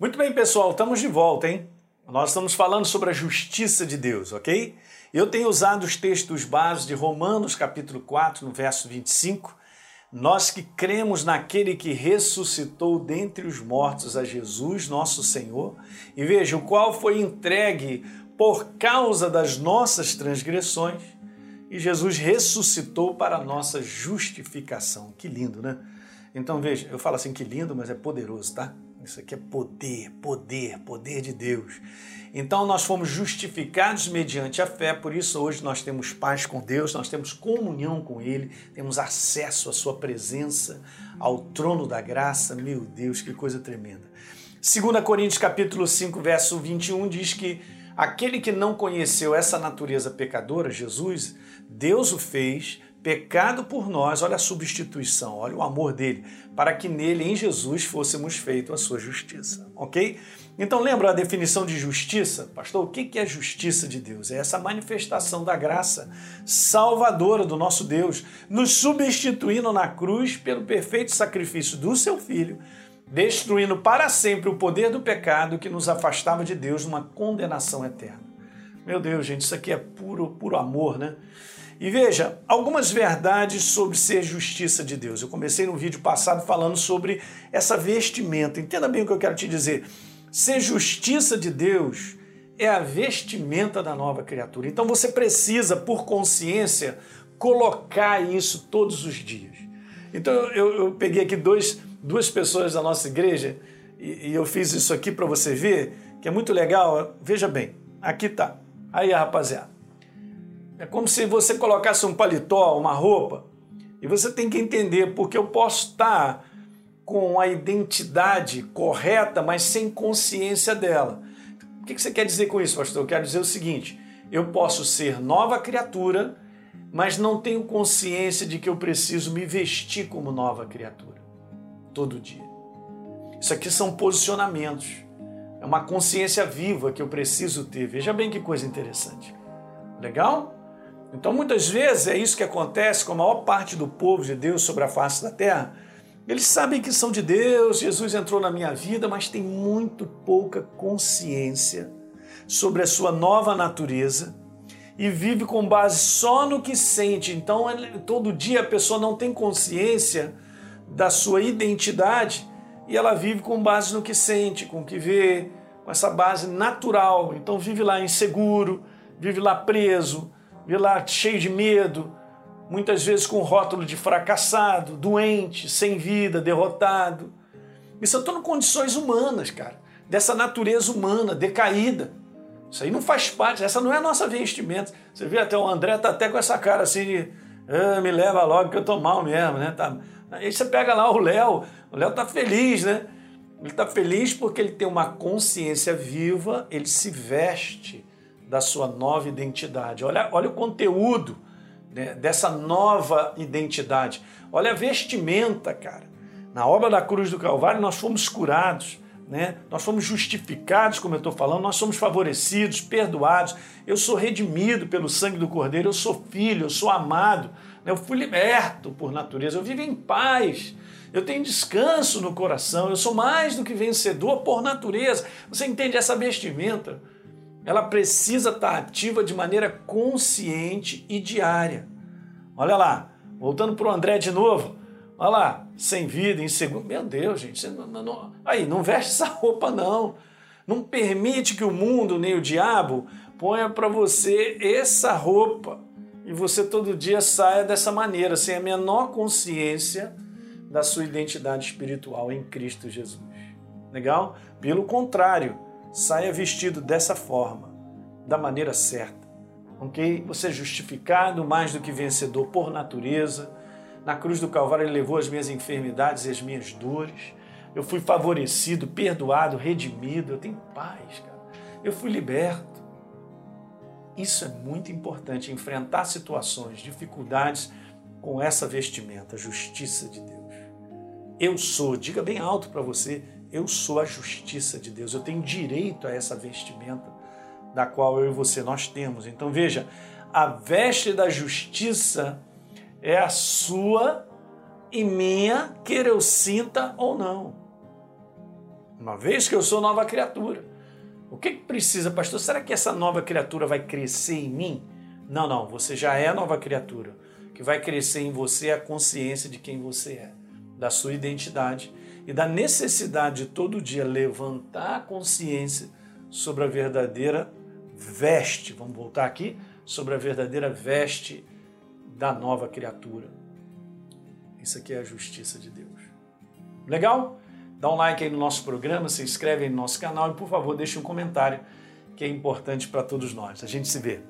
Muito bem, pessoal, estamos de volta, hein? Nós estamos falando sobre a justiça de Deus, ok? Eu tenho usado os textos básicos de Romanos, capítulo 4, no verso 25. Nós que cremos naquele que ressuscitou dentre os mortos a Jesus, nosso Senhor, e veja, o qual foi entregue por causa das nossas transgressões, e Jesus ressuscitou para a nossa justificação. Que lindo, né? Então veja, eu falo assim que lindo, mas é poderoso, tá? Isso aqui é poder, poder, poder de Deus. Então nós fomos justificados mediante a fé, por isso hoje nós temos paz com Deus, nós temos comunhão com Ele, temos acesso à Sua presença, ao trono da graça. Meu Deus, que coisa tremenda. 2 Coríntios capítulo 5, verso 21 diz que aquele que não conheceu essa natureza pecadora, Jesus, Deus o fez pecado por nós, olha a substituição, olha o amor dele, para que nele, em Jesus, fôssemos feitos a sua justiça, ok? Então lembra a definição de justiça? Pastor, o que é justiça de Deus? É essa manifestação da graça salvadora do nosso Deus, nos substituindo na cruz pelo perfeito sacrifício do seu Filho, destruindo para sempre o poder do pecado que nos afastava de Deus numa condenação eterna. Meu Deus, gente, isso aqui é puro, puro amor, né? E veja, algumas verdades sobre ser justiça de Deus. Eu comecei no vídeo passado falando sobre essa vestimenta. Entenda bem o que eu quero te dizer. Ser justiça de Deus é a vestimenta da nova criatura. Então você precisa, por consciência, colocar isso todos os dias. Então eu, eu peguei aqui dois, duas pessoas da nossa igreja e, e eu fiz isso aqui para você ver, que é muito legal. Veja bem, aqui tá. Aí, rapaziada. É como se você colocasse um paletó, uma roupa, e você tem que entender porque eu posso estar com a identidade correta, mas sem consciência dela. O que você quer dizer com isso, pastor? Eu quero dizer o seguinte: eu posso ser nova criatura, mas não tenho consciência de que eu preciso me vestir como nova criatura todo dia. Isso aqui são posicionamentos. É uma consciência viva que eu preciso ter. Veja bem que coisa interessante. Legal? Então, muitas vezes é isso que acontece com a maior parte do povo de Deus sobre a face da terra. Eles sabem que são de Deus, Jesus entrou na minha vida, mas tem muito pouca consciência sobre a sua nova natureza e vive com base só no que sente. Então, todo dia a pessoa não tem consciência da sua identidade e ela vive com base no que sente, com o que vê, com essa base natural. Então, vive lá inseguro, vive lá preso vê lá cheio de medo, muitas vezes com rótulo de fracassado, doente, sem vida, derrotado. Isso são tudo condições humanas, cara, dessa natureza humana decaída. Isso aí não faz parte, essa não é a nossa vestimenta. Você vê até o André tá até com essa cara assim de ah, me leva logo que eu tô mal mesmo, né? Tá... Aí você pega lá o Léo, o Léo tá feliz, né? Ele tá feliz porque ele tem uma consciência viva, ele se veste da sua nova identidade. Olha, olha o conteúdo né, dessa nova identidade. Olha a vestimenta, cara. Na obra da cruz do Calvário, nós fomos curados, né? nós fomos justificados, como eu estou falando, nós somos favorecidos, perdoados. Eu sou redimido pelo sangue do Cordeiro, eu sou filho, eu sou amado, né? eu fui liberto por natureza, eu vivo em paz. Eu tenho descanso no coração, eu sou mais do que vencedor por natureza. Você entende essa vestimenta? Ela precisa estar ativa de maneira consciente e diária. Olha lá, voltando para o André de novo. Olha lá, sem vida, inseguro. Meu Deus, gente, não, não, aí, não veste essa roupa, não. Não permite que o mundo nem o diabo ponha para você essa roupa e você todo dia saia dessa maneira, sem a menor consciência da sua identidade espiritual em Cristo Jesus. Legal? Pelo contrário, saia vestido dessa forma, da maneira certa. Ok? Você é justificado mais do que vencedor por natureza. Na cruz do Calvário ele levou as minhas enfermidades e as minhas dores. Eu fui favorecido, perdoado, redimido. Eu tenho paz, cara. Eu fui liberto. Isso é muito importante, enfrentar situações, dificuldades com essa vestimenta, a justiça de Deus. Eu sou, diga bem alto para você, eu sou a justiça de Deus, eu tenho direito a essa vestimenta da qual eu e você nós temos. Então veja, a veste da justiça é a sua e minha, quer eu sinta ou não. Uma vez que eu sou nova criatura. O que, que precisa, pastor? Será que essa nova criatura vai crescer em mim? Não, não, você já é nova criatura. O que vai crescer em você é a consciência de quem você é, da sua identidade e da necessidade de todo dia levantar a consciência sobre a verdadeira veste. Vamos voltar aqui sobre a verdadeira veste da nova criatura. Isso aqui é a justiça de Deus. Legal? Dá um like aí no nosso programa, se inscreve aí no nosso canal e, por favor, deixe um comentário que é importante para todos nós. A gente se vê.